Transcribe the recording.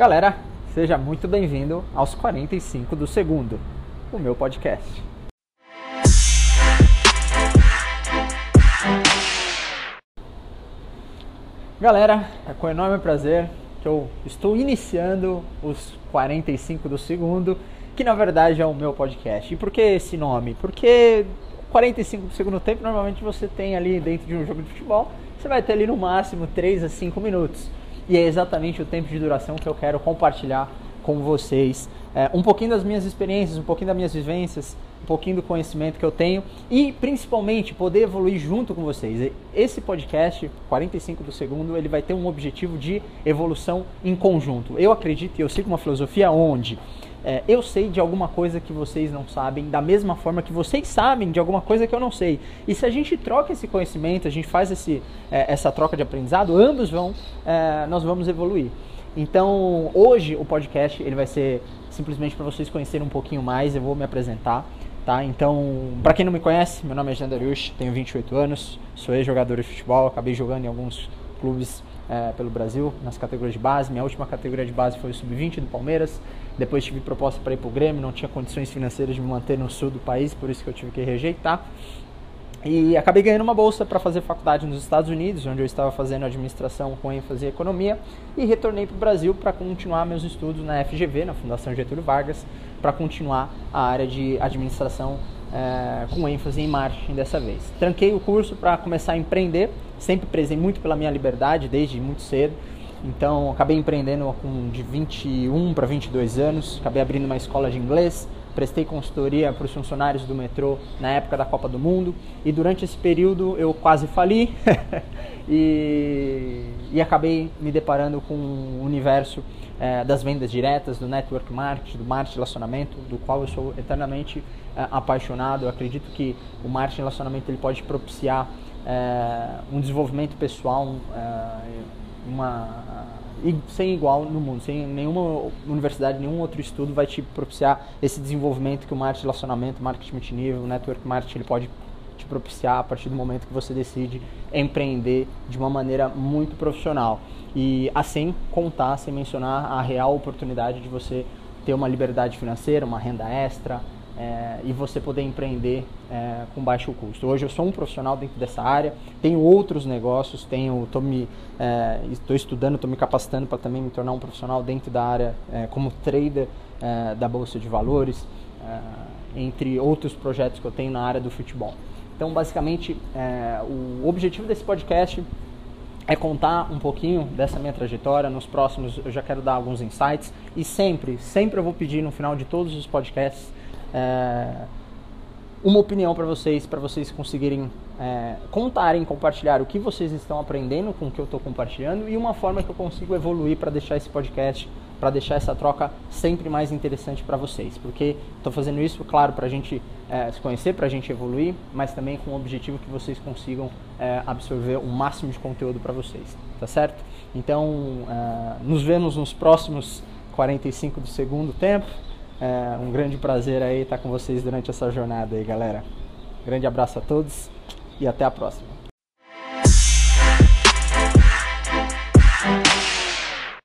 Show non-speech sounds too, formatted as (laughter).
Galera, seja muito bem-vindo aos 45 do segundo, o meu podcast. Galera, é com enorme prazer que eu estou iniciando os 45 do segundo, que na verdade é o meu podcast. E por que esse nome? Porque 45 do segundo tempo normalmente você tem ali dentro de um jogo de futebol, você vai ter ali no máximo 3 a 5 minutos. E é exatamente o tempo de duração que eu quero compartilhar com vocês. É, um pouquinho das minhas experiências, um pouquinho das minhas vivências, um pouquinho do conhecimento que eu tenho e principalmente poder evoluir junto com vocês. Esse podcast, 45 do segundo, ele vai ter um objetivo de evolução em conjunto. Eu acredito e eu sigo uma filosofia onde é, eu sei de alguma coisa que vocês não sabem, da mesma forma que vocês sabem de alguma coisa que eu não sei. E se a gente troca esse conhecimento, a gente faz esse, é, essa troca de aprendizado, ambos vão, é, nós vamos evoluir. Então, hoje o podcast ele vai ser simplesmente para vocês conhecerem um pouquinho mais, eu vou me apresentar. Tá? Então, para quem não me conhece, meu nome é Jean Dariush, tenho 28 anos, sou ex-jogador de futebol, acabei jogando em alguns clubes é, pelo Brasil, nas categorias de base. Minha última categoria de base foi o Sub-20 do Palmeiras. Depois tive proposta para ir para o Grêmio, não tinha condições financeiras de me manter no sul do país, por isso que eu tive que rejeitar. E acabei ganhando uma bolsa para fazer faculdade nos Estados Unidos, onde eu estava fazendo administração com ênfase em economia, e retornei para o Brasil para continuar meus estudos na FGV, na Fundação Getúlio Vargas, para continuar a área de administração é, com ênfase em marketing dessa vez. Tranquei o curso para começar a empreender, sempre prezei muito pela minha liberdade desde muito cedo. Então, acabei empreendendo com de 21 para 22 anos, acabei abrindo uma escola de inglês, prestei consultoria para os funcionários do metrô na época da Copa do Mundo. E durante esse período eu quase fali. (laughs) E, e, acabei me deparando com o universo é, das vendas diretas, do network marketing, do marketing relacionamento, do qual eu sou eternamente é, apaixonado. Eu acredito que o marketing relacionamento ele pode propiciar é, um desenvolvimento pessoal, uma sem igual no mundo, sem nenhuma universidade, nenhum outro estudo vai te propiciar esse desenvolvimento que o marketing relacionamento, marketing multinível, network marketing ele pode propiciar a partir do momento que você decide empreender de uma maneira muito profissional e assim contar, sem mencionar a real oportunidade de você ter uma liberdade financeira, uma renda extra, é, e você poder empreender é, com baixo custo. Hoje eu sou um profissional dentro dessa área, tenho outros negócios, tenho, estou me, é, estou estudando, estou me capacitando para também me tornar um profissional dentro da área como trader da bolsa de valores, entre outros projetos que eu tenho na área do futebol. Então, basicamente, o objetivo desse podcast é contar um pouquinho dessa minha trajetória. Nos próximos eu já quero dar alguns insights e sempre, sempre eu vou pedir no final de todos os podcasts é, uma opinião para vocês, para vocês conseguirem é, contarem, compartilhar o que vocês estão aprendendo com o que eu estou compartilhando e uma forma que eu consigo evoluir para deixar esse podcast, para deixar essa troca sempre mais interessante para vocês. Porque estou fazendo isso, claro, para a gente é, se conhecer, para a gente evoluir, mas também com o objetivo que vocês consigam é, absorver o máximo de conteúdo para vocês, tá certo? Então, é, nos vemos nos próximos 45 do segundo tempo. É um grande prazer aí estar com vocês durante essa jornada aí, galera. Grande abraço a todos e até a próxima.